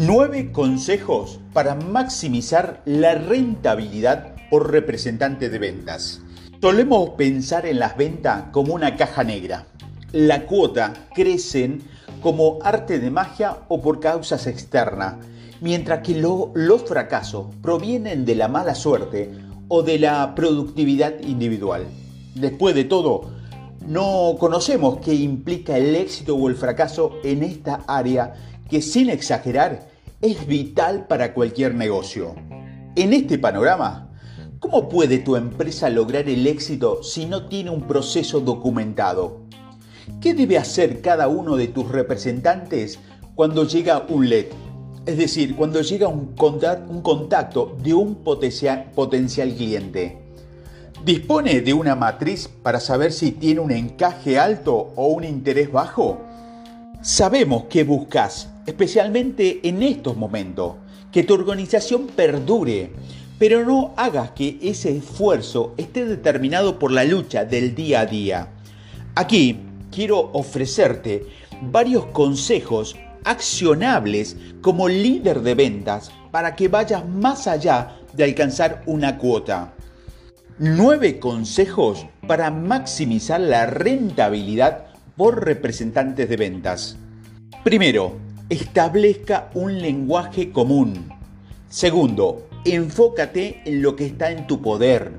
9 consejos para maximizar la rentabilidad por representante de ventas. Solemos pensar en las ventas como una caja negra. La cuota crecen como arte de magia o por causas externas, mientras que los fracasos provienen de la mala suerte o de la productividad individual. Después de todo, no conocemos qué implica el éxito o el fracaso en esta área que sin exagerar es vital para cualquier negocio. En este panorama, ¿cómo puede tu empresa lograr el éxito si no tiene un proceso documentado? ¿Qué debe hacer cada uno de tus representantes cuando llega un LED? Es decir, cuando llega un contacto de un potencial, cliente. ¿Dispone de una matriz para saber si tiene un encaje alto o un interés bajo? Sabemos que buscas, especialmente en estos momentos, que tu organización perdure, pero no hagas que ese esfuerzo esté determinado por la lucha del día a día. Aquí quiero ofrecerte varios consejos accionables como líder de ventas para que vayas más allá de alcanzar una cuota. 9 consejos para maximizar la rentabilidad por representantes de ventas. Primero, establezca un lenguaje común. Segundo, enfócate en lo que está en tu poder.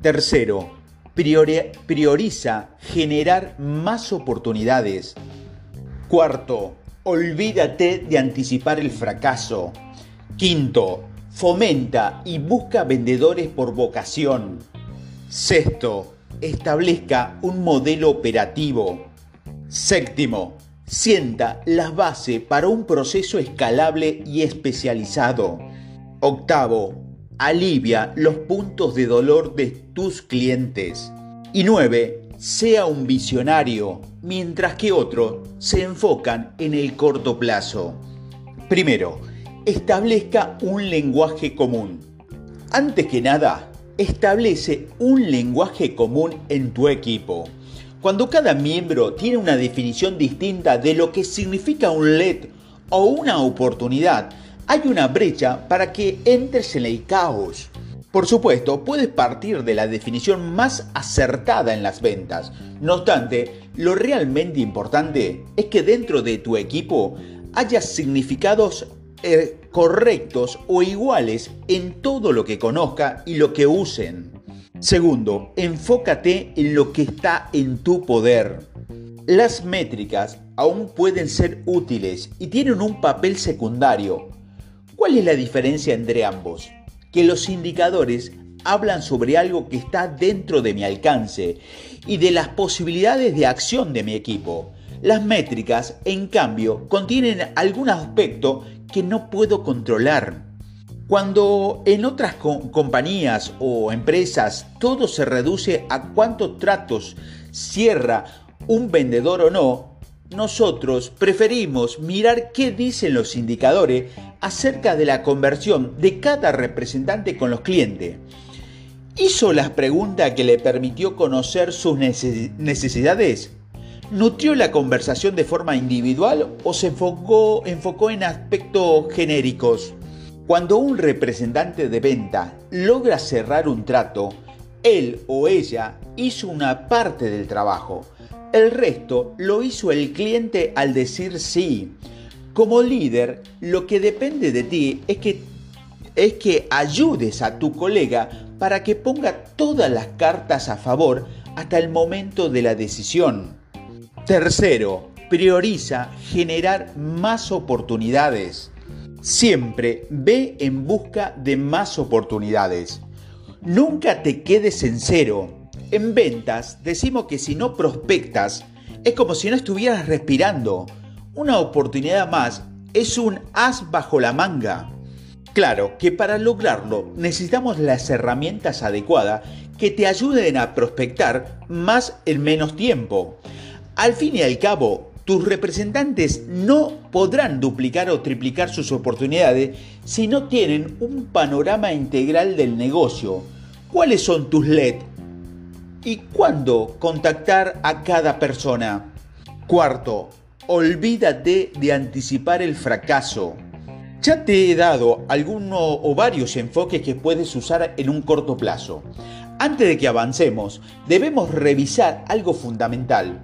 Tercero, prioriza generar más oportunidades. Cuarto, olvídate de anticipar el fracaso. Quinto, Fomenta y busca vendedores por vocación. Sexto, establezca un modelo operativo. Séptimo, sienta las bases para un proceso escalable y especializado. Octavo, alivia los puntos de dolor de tus clientes. Y nueve, sea un visionario, mientras que otros se enfocan en el corto plazo. Primero, establezca un lenguaje común. Antes que nada, establece un lenguaje común en tu equipo. Cuando cada miembro tiene una definición distinta de lo que significa un LED o una oportunidad, hay una brecha para que entres en el caos. Por supuesto, puedes partir de la definición más acertada en las ventas. No obstante, lo realmente importante es que dentro de tu equipo haya significados eh, correctos o iguales en todo lo que conozca y lo que usen. Segundo, enfócate en lo que está en tu poder. Las métricas aún pueden ser útiles y tienen un papel secundario. ¿Cuál es la diferencia entre ambos? Que los indicadores hablan sobre algo que está dentro de mi alcance y de las posibilidades de acción de mi equipo. Las métricas, en cambio, contienen algún aspecto que no puedo controlar. Cuando en otras compañías o empresas todo se reduce a cuántos tratos cierra un vendedor o no, nosotros preferimos mirar qué dicen los indicadores acerca de la conversión de cada representante con los clientes. ¿Hizo las preguntas que le permitió conocer sus necesidades? ¿Nutrió la conversación de forma individual o se enfocó, en aspectos genéricos? Cuando un representante de venta logra cerrar un trato, él o ella hizo una parte del trabajo. El resto lo hizo el cliente al decir sí. Como líder, lo que depende de ti es que, es que ayudes a tu colega para que ponga todas las cartas a favor hasta el momento de la decisión. Tercero, prioriza generar más oportunidades. Siempre ve en busca de más oportunidades. Nunca te quedes en cero. En ventas decimos que si no prospectas, es como si no estuvieras respirando. Una oportunidad más es un as bajo la manga. Claro que para lograrlo necesitamos las herramientas adecuadas que te ayuden a prospectar más en menos tiempo. Al fin y al cabo, tus representantes no podrán duplicar o triplicar sus oportunidades si no tienen un panorama integral del negocio. ¿Cuáles son tus LED? ¿Y cuándo contactar a cada persona? Cuarto, olvídate de anticipar el fracaso. Ya te he dado alguno o varios enfoques que puedes usar en un corto plazo. Antes de que avancemos, debemos revisar algo fundamental.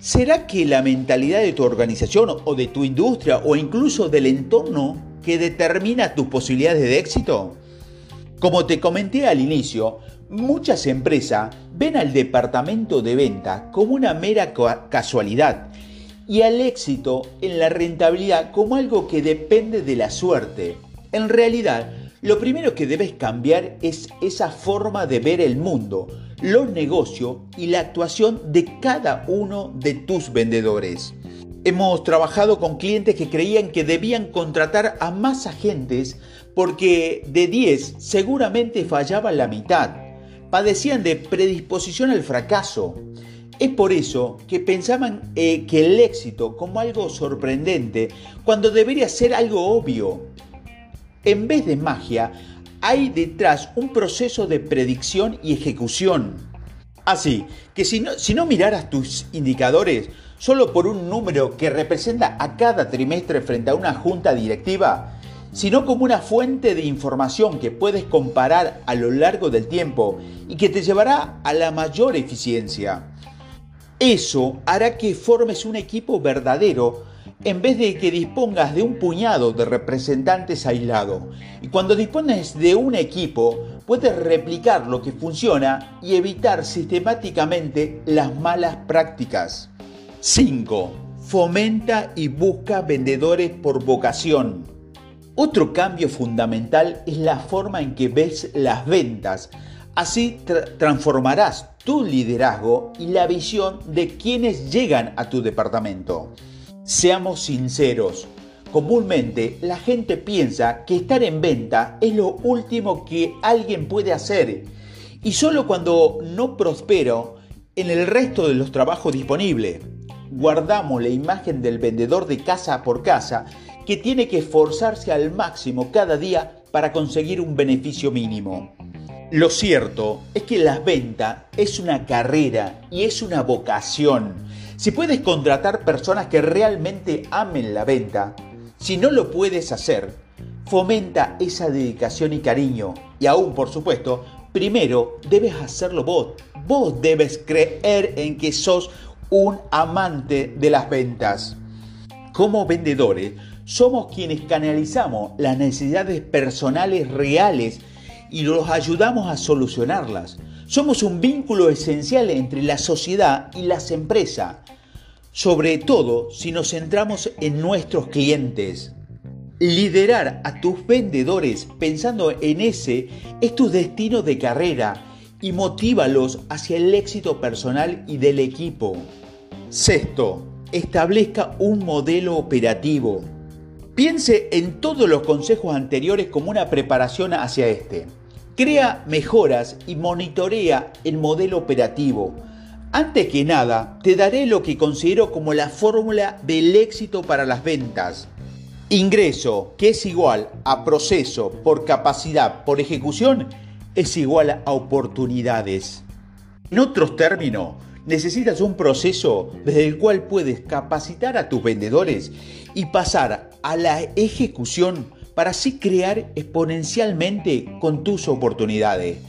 ¿Será que la mentalidad de tu organización o de tu industria o incluso del entorno que determina tus posibilidades de éxito? Como te comenté al inicio, muchas empresas ven al departamento de venta como una mera casualidad y al éxito en la rentabilidad como algo que depende de la suerte. En realidad, lo primero que debes cambiar es esa forma de ver el mundo, los negocios y la actuación de cada uno de tus vendedores. Hemos trabajado con clientes que creían que debían contratar a más agentes porque de 10 seguramente fallaba la mitad. Padecían de predisposición al fracaso. Es por eso que pensaban eh, que el éxito como algo sorprendente, cuando debería ser algo obvio. En vez de magia, hay detrás un proceso de predicción y ejecución. Así que si no, si miraras tus indicadores solo por un número que representa a cada trimestre frente a una junta directiva, sino como una fuente de información que puedes comparar a lo largo del tiempo y que te llevará a la mayor eficiencia. Eso hará que formes un equipo verdadero en vez de que dispongas de un puñado de representantes aislados. Y cuando dispones de un equipo, puedes replicar lo que funciona y evitar sistemáticamente las malas prácticas. 5. Fomenta y busca vendedores por vocación. Otro cambio fundamental es la forma en que ves las ventas. Así transformarás tu liderazgo y la visión de quienes llegan a tu departamento. Seamos sinceros, comúnmente la gente piensa que estar en venta es lo último que alguien puede hacer y solo cuando no prospero en el resto de los trabajos disponibles. Guardamos la imagen del vendedor de casa por casa que tiene que esforzarse al máximo cada día para conseguir un beneficio mínimo. Lo cierto es que la venta es una carrera y es una vocación. Si puedes contratar personas que realmente amen la venta, si no lo puedes hacer, fomenta esa dedicación y cariño. Y aún, por supuesto, primero debes hacerlo vos. Vos debes creer en que sos un amante de las ventas. Como vendedores, somos quienes canalizamos las necesidades personales reales y los ayudamos a solucionarlas. Somos un vínculo esencial entre la sociedad y las empresas, sobre todo si nos centramos en nuestros clientes. Liderar a tus vendedores pensando en ese es tu destino de carrera y motívalos hacia el éxito personal y del equipo. Sexto, establezca un modelo operativo. Piense en todos los consejos anteriores como una preparación hacia este. Crea mejoras y monitorea el modelo operativo. Antes que nada, te daré lo que considero como la fórmula del éxito para las ventas. Ingreso, que es igual a proceso por capacidad por ejecución, es igual a oportunidades. En otros términos, necesitas un proceso desde el cual puedes capacitar a tus vendedores y pasar a la ejecución para así crear exponencialmente con tus oportunidades.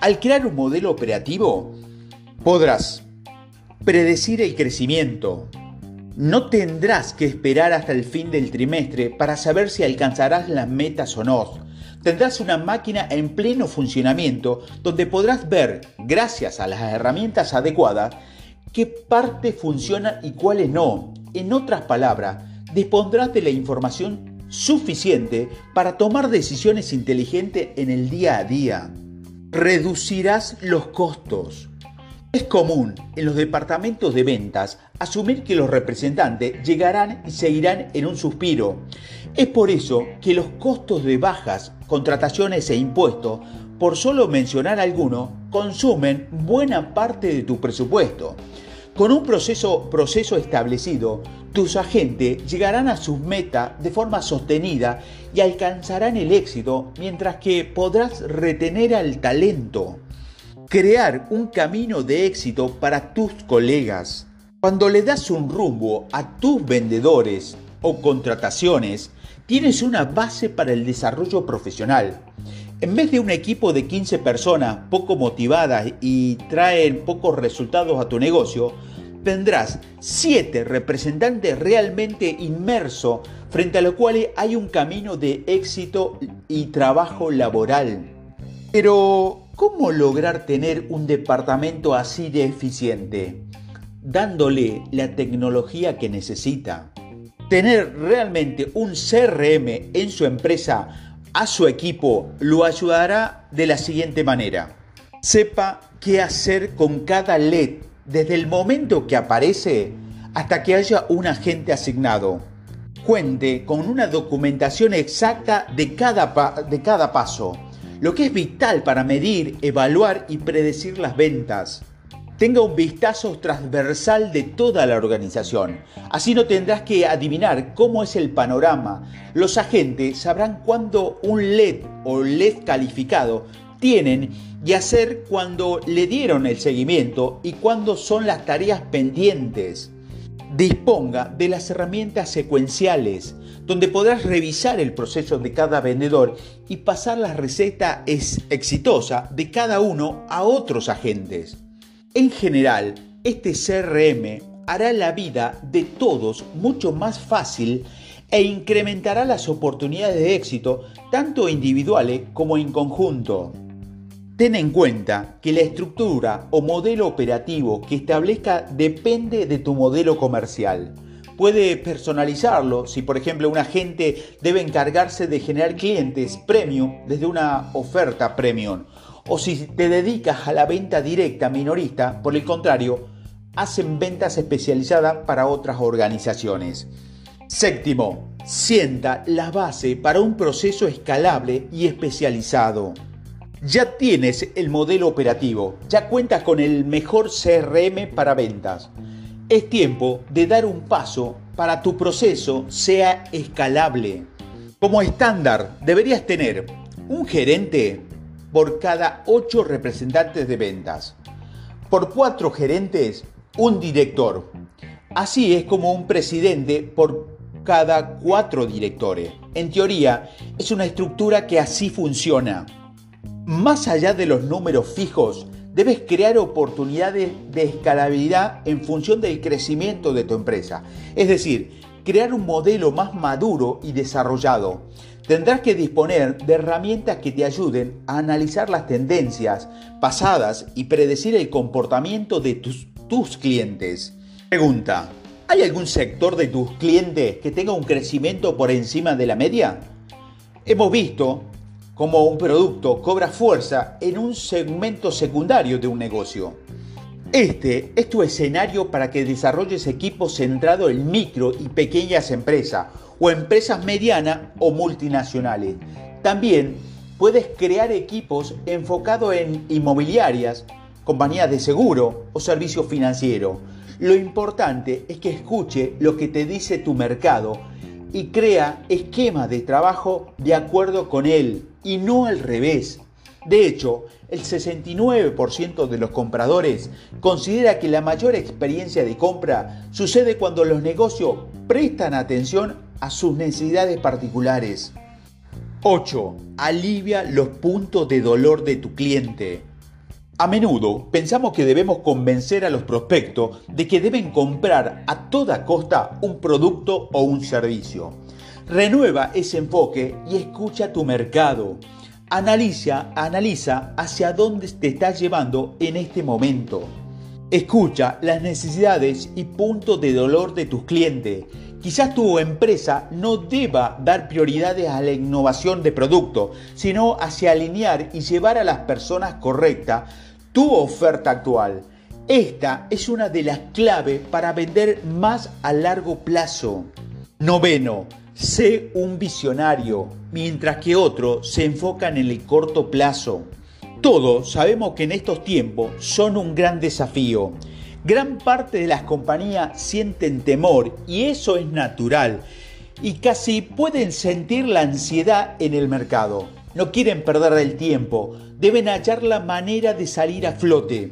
Al crear un modelo operativo, podrás predecir el crecimiento. No tendrás que esperar hasta el fin del trimestre para saber si alcanzarás las metas o no. Tendrás una máquina en pleno funcionamiento donde podrás ver, gracias a las herramientas adecuadas, qué parte funciona y cuáles no. En otras palabras, dispondrás de la información suficiente para tomar decisiones inteligentes en el día a día. Reducirás los costos. Es común en los departamentos de ventas asumir que los representantes llegarán y se irán en un suspiro. Es por eso que los costos de bajas, contrataciones e impuestos, por solo mencionar alguno, consumen buena parte de tu presupuesto. Con un proceso, proceso establecido, tus agentes llegarán a sus metas de forma sostenida y alcanzarán el éxito mientras que podrás retener al talento. Crear un camino de éxito para tus colegas. Cuando le das un rumbo a tus vendedores o contrataciones, tienes una base para el desarrollo profesional. En vez de un equipo de 15 personas poco motivadas y traen pocos resultados a tu negocio, tendrás 7 representantes realmente inmersos frente a los cuales hay un camino de éxito y trabajo laboral. Pero, ¿cómo lograr tener un departamento así de eficiente? Dándole la tecnología que necesita. Tener realmente un CRM en su empresa a su equipo lo ayudará de la siguiente manera. Sepa qué hacer con cada LED desde el momento que aparece hasta que haya un agente asignado. Cuente con una documentación exacta de cada, de cada paso, lo que es vital para medir, evaluar y predecir las ventas tenga un vistazo transversal de toda la organización. Así no tendrás que adivinar cómo es el panorama. Los agentes sabrán cuándo un LED o LED calificado tienen y hacer cuando le dieron el seguimiento y cuándo son las tareas pendientes. Disponga de las herramientas secuenciales, donde podrás revisar el proceso de cada vendedor y pasar la receta exitosa de cada uno a otros agentes. En general, este CRM hará la vida de todos mucho más fácil e incrementará las oportunidades de éxito tanto individuales como en conjunto. Ten en cuenta que la estructura o modelo operativo que establezca depende de tu modelo comercial. Puede personalizarlo si por ejemplo un agente debe encargarse de generar clientes premium desde una oferta premium o si te dedicas a la venta directa minorista, por el contrario, hacen ventas especializadas para otras organizaciones. Séptimo, sienta la base para un proceso escalable y especializado. Ya tienes el modelo operativo, ya cuentas con el mejor CRM para ventas. Es tiempo de dar un paso para tu proceso sea escalable. Como estándar, deberías tener un gerente por cada 8 representantes de ventas. Por 4 gerentes, un director. Así es como un presidente por cada 4 directores. En teoría, es una estructura que así funciona. Más allá de los números fijos, debes crear oportunidades de escalabilidad en función del crecimiento de tu empresa. Es decir, crear un modelo más maduro y desarrollado. Tendrás que disponer de herramientas que te ayuden a analizar las tendencias pasadas y predecir el comportamiento de tus, tus clientes. Pregunta, ¿hay algún sector de tus clientes que tenga un crecimiento por encima de la media? Hemos visto cómo un producto cobra fuerza en un segmento secundario de un negocio. Este es tu escenario para que desarrolles equipos centrados en micro y pequeñas empresas o empresas medianas o multinacionales. También puedes crear equipos enfocados en inmobiliarias, compañías de seguro o servicios financieros. Lo importante es que escuche lo que te dice tu mercado y crea esquemas de trabajo de acuerdo con él y no al revés. De hecho, el 69% de los compradores considera que la mayor experiencia de compra sucede cuando los negocios prestan atención a sus necesidades particulares. 8. Alivia los puntos de dolor de tu cliente. A menudo pensamos que debemos convencer a los prospectos de que deben comprar a toda costa un producto o un servicio. Renueva ese enfoque y escucha tu mercado. Analiza, analiza hacia dónde te estás llevando en este momento. Escucha las necesidades y puntos de dolor de tus clientes Quizás tu empresa no deba dar prioridades a la innovación de producto, sino hacia alinear y llevar a las personas correctas tu oferta actual. Esta es una de las claves para vender más a largo plazo. Noveno, sé un visionario, mientras que otros se enfocan en el corto plazo. Todos sabemos que en estos tiempos son un gran desafío Gran parte de las compañías sienten temor y eso es natural y casi pueden sentir la ansiedad en el mercado. No quieren perder el tiempo, deben hallar la manera de salir a flote.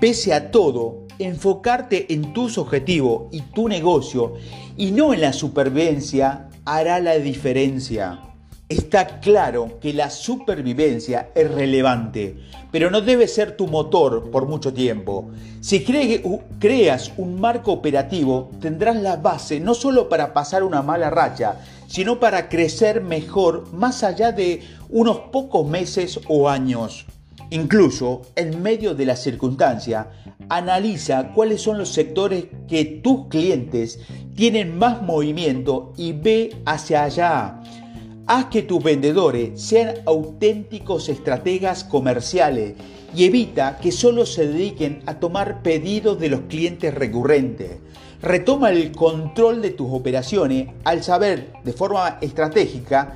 Pese a todo, enfocarte en tus objetivos y tu negocio y no en la supervivencia hará la diferencia. Está claro que la supervivencia es relevante, pero no debe ser tu motor por mucho tiempo. Si creas un marco operativo, tendrás la base no solo para pasar una mala racha, sino para crecer mejor más allá de unos pocos meses o años. Incluso en medio de la circunstancia, analiza cuáles son los sectores que tus clientes tienen más movimiento y ve hacia allá. Haz que tus vendedores sean auténticos estrategas comerciales y evita que solo se dediquen a tomar pedidos de los clientes recurrentes. Retoma el control de tus operaciones al saber de forma estratégica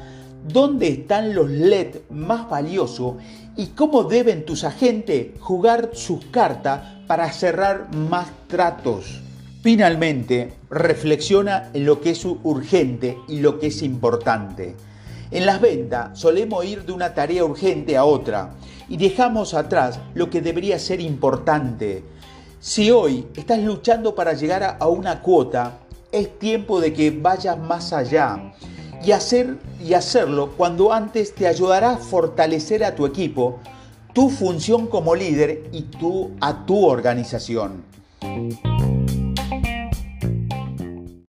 dónde están los LED más valiosos y cómo deben tus agentes jugar sus cartas para cerrar más tratos. Finalmente, reflexiona en lo que es urgente y lo que es importante. En las ventas solemos ir de una tarea urgente a otra y dejamos atrás lo que debería ser importante. Si hoy estás luchando para llegar a una cuota, es tiempo de que vayas más allá y, hacer, y hacerlo cuando antes te ayudará a fortalecer a tu equipo, tu función como líder y tú a tu organización.